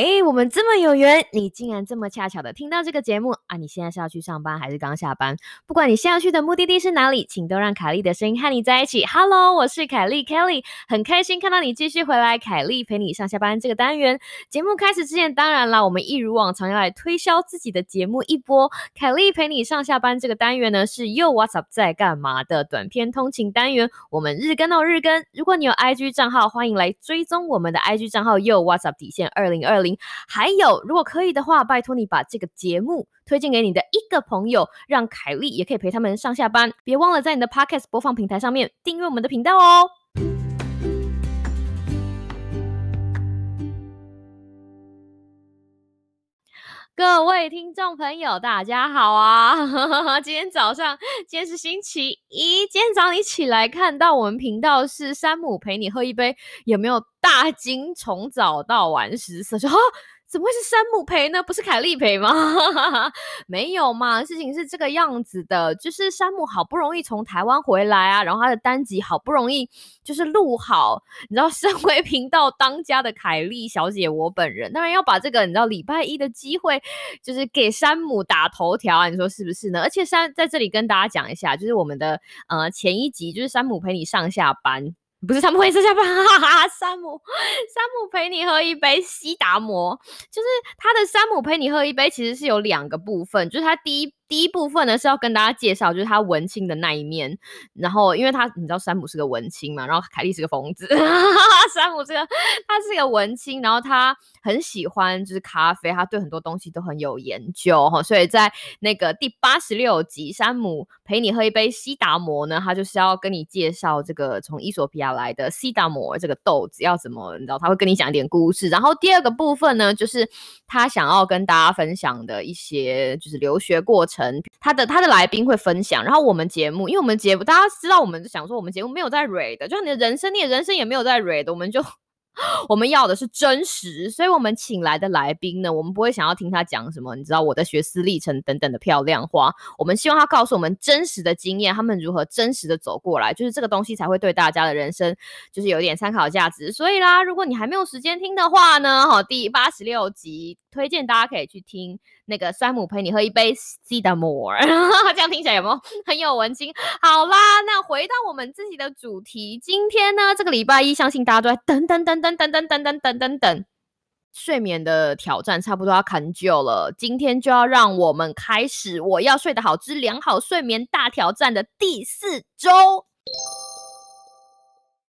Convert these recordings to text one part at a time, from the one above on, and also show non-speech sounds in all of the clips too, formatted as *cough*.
嘿，我们这么有缘，你竟然这么恰巧的听到这个节目啊！你现在是要去上班还是刚下班？不管你现在去的目的地是哪里，请都让凯莉的声音和你在一起。Hello，我是凯莉 Kelly，很开心看到你继续回来。凯莉陪你上下班这个单元，节目开始之前，当然了，我们一如往常要来推销自己的节目一波。凯莉陪你上下班这个单元呢，是又 What's up 在干嘛的短片通勤单元，我们日更哦日更。如果你有 IG 账号，欢迎来追踪我们的 IG 账号又 What's up 底线二零。二零，还有，如果可以的话，拜托你把这个节目推荐给你的一个朋友，让凯莉也可以陪他们上下班。别忘了在你的 Podcast 播放平台上面订阅我们的频道哦。各位听众朋友，大家好啊！*laughs* 今天早上，今天是星期一，今天早上你起来看到我们频道是山姆陪你喝一杯，有没有大惊？从早到晚十色，说哈。*laughs* 怎么会是山姆赔呢？不是凯利赔吗？*laughs* 没有嘛，事情是这个样子的，就是山姆好不容易从台湾回来啊，然后他的单集好不容易就是录好，你知道，身为频道当家的凯莉小姐，我本人当然要把这个你知道礼拜一的机会，就是给山姆打头条啊，你说是不是呢？而且山在这里跟大家讲一下，就是我们的呃前一集就是山姆陪你上下班。不是山姆会吃下巴，哈哈，山姆，*laughs* 山姆陪你喝一杯西达摩，就是他的山姆陪你喝一杯，其实是有两个部分，就是他第一。第一部分呢是要跟大家介绍，就是他文青的那一面。然后，因为他你知道山姆是个文青嘛，然后凯莉是个疯子。*laughs* 山姆这个他是个文青，然后他很喜欢就是咖啡，他对很多东西都很有研究哈。所以在那个第八十六集，山姆陪你喝一杯西达摩呢，他就是要跟你介绍这个从伊索比亚来的西达摩这个豆子要怎么，你知道他会跟你讲一点故事。然后第二个部分呢，就是他想要跟大家分享的一些就是留学过程。他的他的来宾会分享，然后我们节目，因为我们节目大家知道，我们就想说我们节目没有在 read 的，就你的人生，你的人生也没有在 read 的，我们就。我们要的是真实，所以我们请来的来宾呢，我们不会想要听他讲什么，你知道我的学思历程等等的漂亮话。我们希望他告诉我们真实的经验，他们如何真实的走过来，就是这个东西才会对大家的人生就是有点参考价值。所以啦，如果你还没有时间听的话呢，好，第八十六集推荐大家可以去听那个山姆陪你喝一杯 C 的 more，*laughs* 这样听起来有没有很有文青？好啦，那回到我们自己的主题，今天呢，这个礼拜一，相信大家都在等等等等。等等等等等等等，睡眠的挑战差不多要砍旧了。今天就要让我们开始，我要睡得好之良好睡眠大挑战的第四周，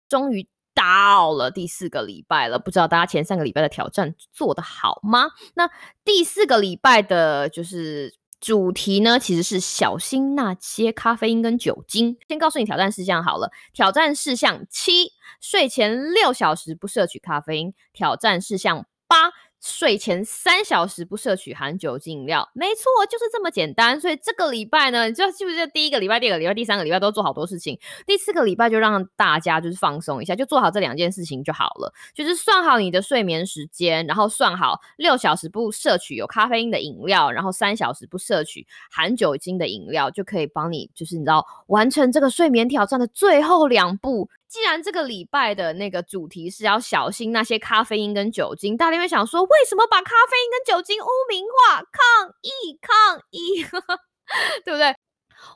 终于到了第四个礼拜了。不知道大家前三个礼拜的挑战做得好吗？那第四个礼拜的就是主题呢，其实是小心那些咖啡因跟酒精。先告诉你挑战事项好了，挑战事项七。睡前六小时不摄取咖啡因，挑战事项八。睡前三小时不摄取含酒精饮料，没错，就是这么简单。所以这个礼拜呢，你知道是不是第一个礼拜、第二个礼拜、第三个礼拜都做好多事情？第四个礼拜就让大家就是放松一下，就做好这两件事情就好了。就是算好你的睡眠时间，然后算好六小时不摄取有咖啡因的饮料，然后三小时不摄取含酒精的饮料，就可以帮你就是你知道完成这个睡眠挑战的最后两步。既然这个礼拜的那个主题是要小心那些咖啡因跟酒精，大家会想说，为什么把咖啡因跟酒精污名化？抗议抗议，*laughs* 对不对？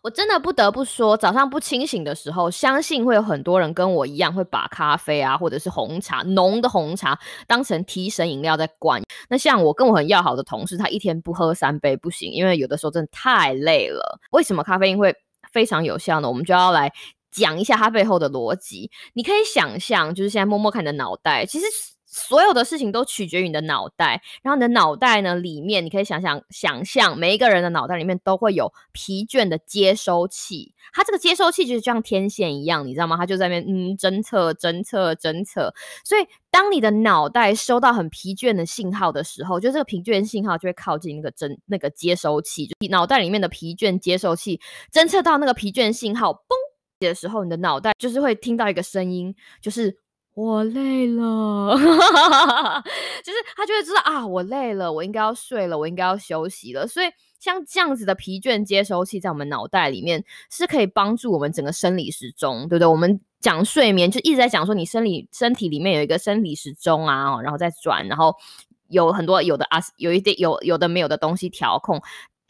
我真的不得不说，早上不清醒的时候，相信会有很多人跟我一样，会把咖啡啊，或者是红茶浓的红茶当成提神饮料在灌。那像我跟我很要好的同事，他一天不喝三杯不行，因为有的时候真的太累了。为什么咖啡因会非常有效呢？我们就要来。讲一下它背后的逻辑，你可以想象，就是现在摸摸看你的脑袋，其实所有的事情都取决于你的脑袋。然后你的脑袋呢，里面你可以想想，想象每一个人的脑袋里面都会有疲倦的接收器，它这个接收器就是像天线一样，你知道吗？它就在那边嗯侦测、侦测、侦测。所以当你的脑袋收到很疲倦的信号的时候，就这个疲倦信号就会靠近那个侦那个接收器，就脑袋里面的疲倦接收器侦测到那个疲倦信号，嘣。的时候，你的脑袋就是会听到一个声音，就是我累了，*laughs* 就是他就会知道啊，我累了，我应该要睡了，我应该要休息了。所以，像这样子的疲倦接收器在我们脑袋里面是可以帮助我们整个生理时钟，对不对？我们讲睡眠就一直在讲说，你生理身体里面有一个生理时钟啊，然后再转，然后。有很多有的啊，有一点有有的没有的东西调控。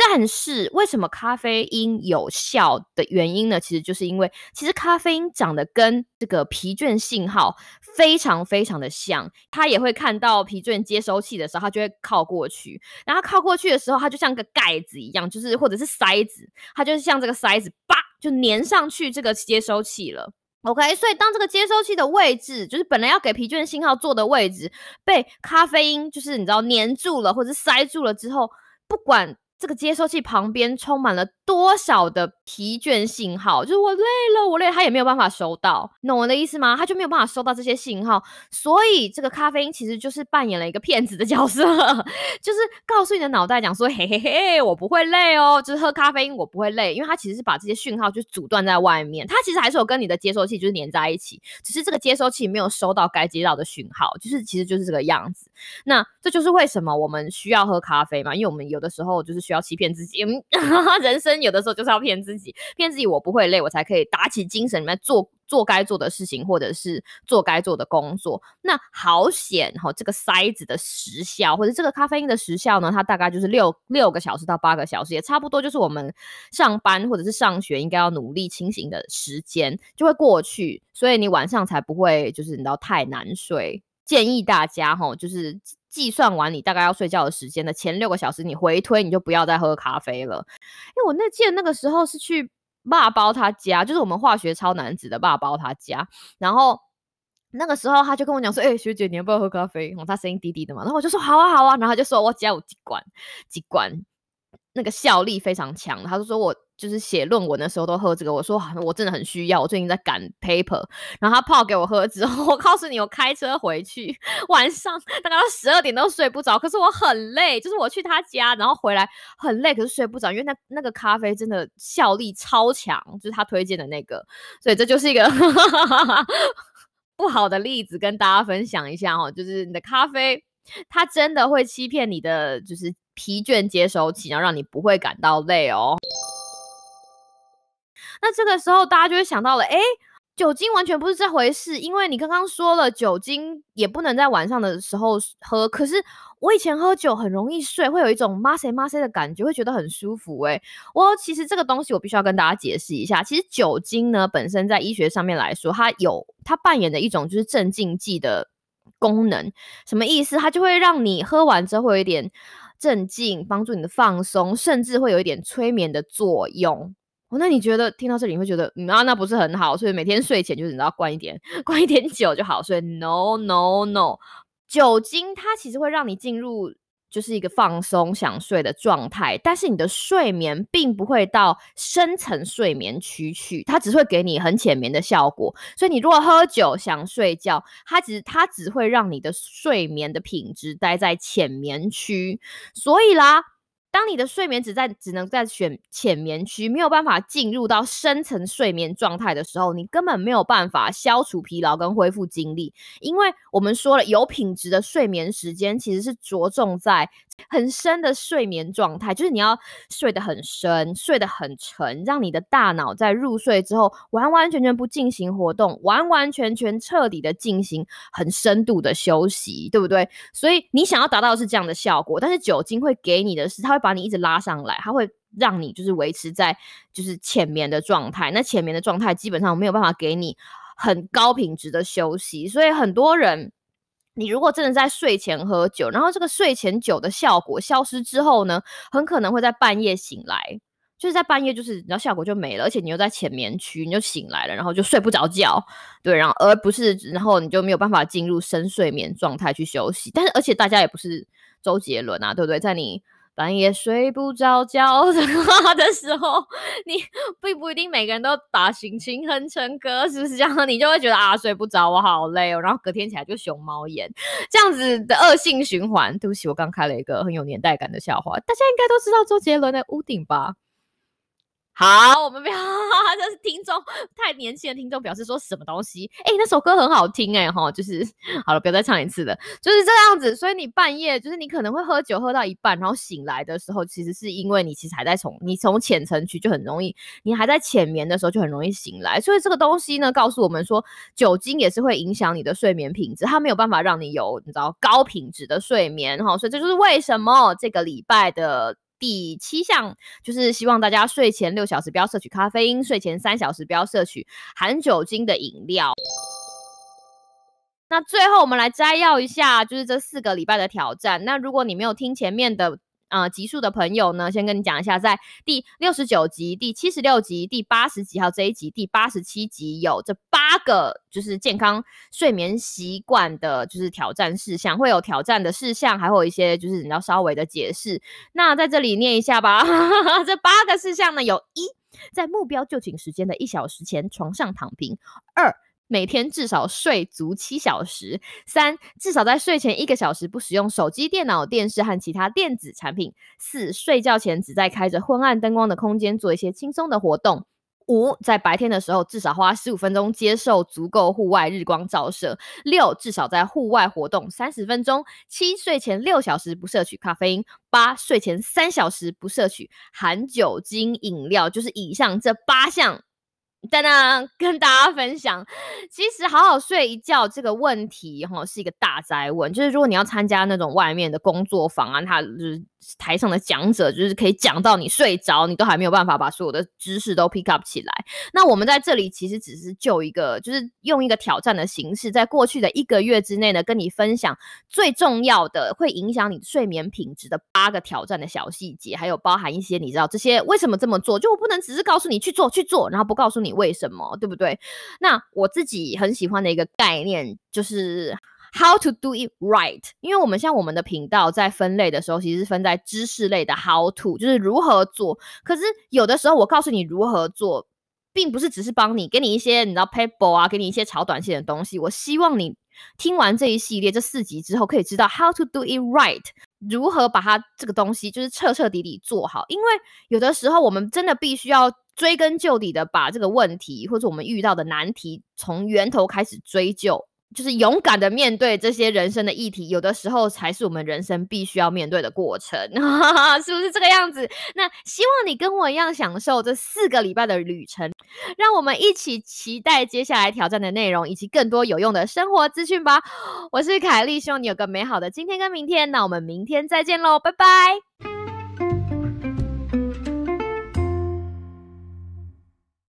但是为什么咖啡因有效的原因呢？其实就是因为，其实咖啡因长得跟这个疲倦信号非常非常的像，它也会看到疲倦接收器的时候，它就会靠过去，然后靠过去的时候，它就像个盖子一样，就是或者是塞子，它就是像这个塞子，叭就粘上去这个接收器了。OK，所以当这个接收器的位置，就是本来要给疲倦信号做的位置，被咖啡因就是你知道粘住了或者塞住了之后，不管。这个接收器旁边充满了多少的疲倦信号？就是我累了，我累了，他也没有办法收到，懂我的意思吗？他就没有办法收到这些信号，所以这个咖啡因其实就是扮演了一个骗子的角色，*laughs* 就是告诉你的脑袋讲说，嘿嘿嘿，我不会累哦，就是喝咖啡因我不会累，因为它其实是把这些讯号就阻断在外面，它其实还是有跟你的接收器就是连在一起，只是这个接收器没有收到该接到的讯号，就是其实就是这个样子。那这就是为什么我们需要喝咖啡嘛，因为我们有的时候就是需要欺骗自己，*laughs* 人生有的时候就是要骗自己，自己骗自己我不会累，我才可以打起精神来做做该做的事情，或者是做该做的工作。那好险哈，这个塞子的时效或者这个咖啡因的时效呢，它大概就是六六个小时到八个小时，也差不多就是我们上班或者是上学应该要努力清醒的时间就会过去，所以你晚上才不会就是你知道太难睡。建议大家哈，就是计算完你大概要睡觉的时间的前六个小时，你回推你就不要再喝咖啡了。因为我那记得那个时候是去爸包他家，就是我们化学超男子的爸包他家，然后那个时候他就跟我讲说：“哎，学姐你要不要喝咖啡？”他声音低低的嘛，然后我就说：“好啊，好啊。”然后他就说：“我家有几罐，几罐。”那个效力非常强，他就说我就是写论文的时候都喝这个。我说我真的很需要，我最近在赶 paper。然后他泡给我喝之后，*laughs* 我告诉你，我开车回去，晚上大概到十二点都睡不着。可是我很累，就是我去他家，然后回来很累，可是睡不着，因为那那个咖啡真的效力超强，就是他推荐的那个。所以这就是一个 *laughs* 不好的例子，跟大家分享一下哦，就是你的咖啡，它真的会欺骗你的，就是。疲倦接收器，然后让你不会感到累哦。那这个时候，大家就会想到了，哎，酒精完全不是这回事，因为你刚刚说了，酒精也不能在晚上的时候喝。可是我以前喝酒很容易睡，会有一种麻塞麻塞的感觉，会觉得很舒服。哎，我其实这个东西我必须要跟大家解释一下。其实酒精呢，本身在医学上面来说，它有它扮演的一种就是镇静剂的功能。什么意思？它就会让你喝完之后会有一点。镇静，帮助你的放松，甚至会有一点催眠的作用。那你觉得听到这里，你会觉得啊，那不是很好？所以每天睡前就是你知道灌一点，*laughs* 灌一点酒就好。所以 no no no，酒精它其实会让你进入。就是一个放松想睡的状态，但是你的睡眠并不会到深层睡眠区去，它只会给你很浅眠的效果。所以你如果喝酒想睡觉，它只它只会让你的睡眠的品质待在浅眠区。所以啦。当你的睡眠只在只能在选浅眠区，没有办法进入到深层睡眠状态的时候，你根本没有办法消除疲劳跟恢复精力。因为我们说了，有品质的睡眠时间其实是着重在很深的睡眠状态，就是你要睡得很深，睡得很沉，让你的大脑在入睡之后完完全全不进行活动，完完全全彻底的进行很深度的休息，对不对？所以你想要达到是这样的效果，但是酒精会给你的是它会。把你一直拉上来，它会让你就是维持在就是浅眠的状态。那浅眠的状态基本上没有办法给你很高品质的休息，所以很多人，你如果真的在睡前喝酒，然后这个睡前酒的效果消失之后呢，很可能会在半夜醒来，就是在半夜就是你知道效果就没了，而且你又在浅眠区，你就醒来了，然后就睡不着觉，对，然后而不是然后你就没有办法进入深睡眠状态去休息。但是而且大家也不是周杰伦啊，对不对？在你半夜睡不着觉的话的时候，你并不一定每个人都把心情哼成歌，是不是这样？你就会觉得啊，睡不着，我好累哦，然后隔天起来就熊猫眼，这样子的恶性循环。对不起，我刚开了一个很有年代感的笑话，大家应该都知道周杰伦的屋顶吧？好，我们不要，*laughs* 这是听众太年轻的听众表示说什么东西？哎，那首歌很好听哎哈，就是 *laughs* 好了，不要再唱一次了，就是这样子。所以你半夜就是你可能会喝酒喝到一半，然后醒来的时候，其实是因为你其实还在从你从浅层区就很容易，你还在浅眠的时候就很容易醒来。所以这个东西呢，告诉我们说，酒精也是会影响你的睡眠品质，它没有办法让你有你知道高品质的睡眠哈。所以这就是为什么这个礼拜的。第七项就是希望大家睡前六小时不要摄取咖啡因，睡前三小时不要摄取含酒精的饮料。那最后我们来摘要一下，就是这四个礼拜的挑战。那如果你没有听前面的。呃，集数的朋友呢，先跟你讲一下，在第六十九集、第七十六集、第八十集，还有这一集第八十七集，有这八个就是健康睡眠习惯的，就是挑战事项，会有挑战的事项，还会有一些就是你要稍微的解释。那在这里念一下吧，*laughs* 这八个事项呢，有一，在目标就寝时间的一小时前床上躺平；二。每天至少睡足七小时。三，至少在睡前一个小时不使用手机、电脑、电视和其他电子产品。四，睡觉前只在开着昏暗灯光的空间做一些轻松的活动。五，在白天的时候至少花十五分钟接受足够户外日光照射。六，至少在户外活动三十分钟。七，睡前六小时不摄取咖啡因。八，睡前三小时不摄取含酒精饮料。就是以上这八项。等等，跟大家分享，其实好好睡一觉这个问题哈，是一个大灾问。就是如果你要参加那种外面的工作坊啊，它就是。台上的讲者就是可以讲到你睡着，你都还没有办法把所有的知识都 pick up 起来。那我们在这里其实只是就一个，就是用一个挑战的形式，在过去的一个月之内呢，跟你分享最重要的会影响你睡眠品质的八个挑战的小细节，还有包含一些你知道这些为什么这么做，就我不能只是告诉你去做去做，然后不告诉你为什么，对不对？那我自己很喜欢的一个概念就是。How to do it right？因为我们像我们的频道在分类的时候，其实是分在知识类的 How to，就是如何做。可是有的时候我告诉你如何做，并不是只是帮你给你一些你知道 paper 啊，给你一些炒短线的东西。我希望你听完这一系列这四集之后，可以知道 How to do it right，如何把它这个东西就是彻彻底底做好。因为有的时候我们真的必须要追根究底的把这个问题或者我们遇到的难题从源头开始追究。就是勇敢的面对这些人生的议题，有的时候才是我们人生必须要面对的过程，*laughs* 是不是这个样子？那希望你跟我一样享受这四个礼拜的旅程，让我们一起期待接下来挑战的内容以及更多有用的生活资讯吧。我是凯莉，希望你有个美好的今天跟明天。那我们明天再见喽，拜拜。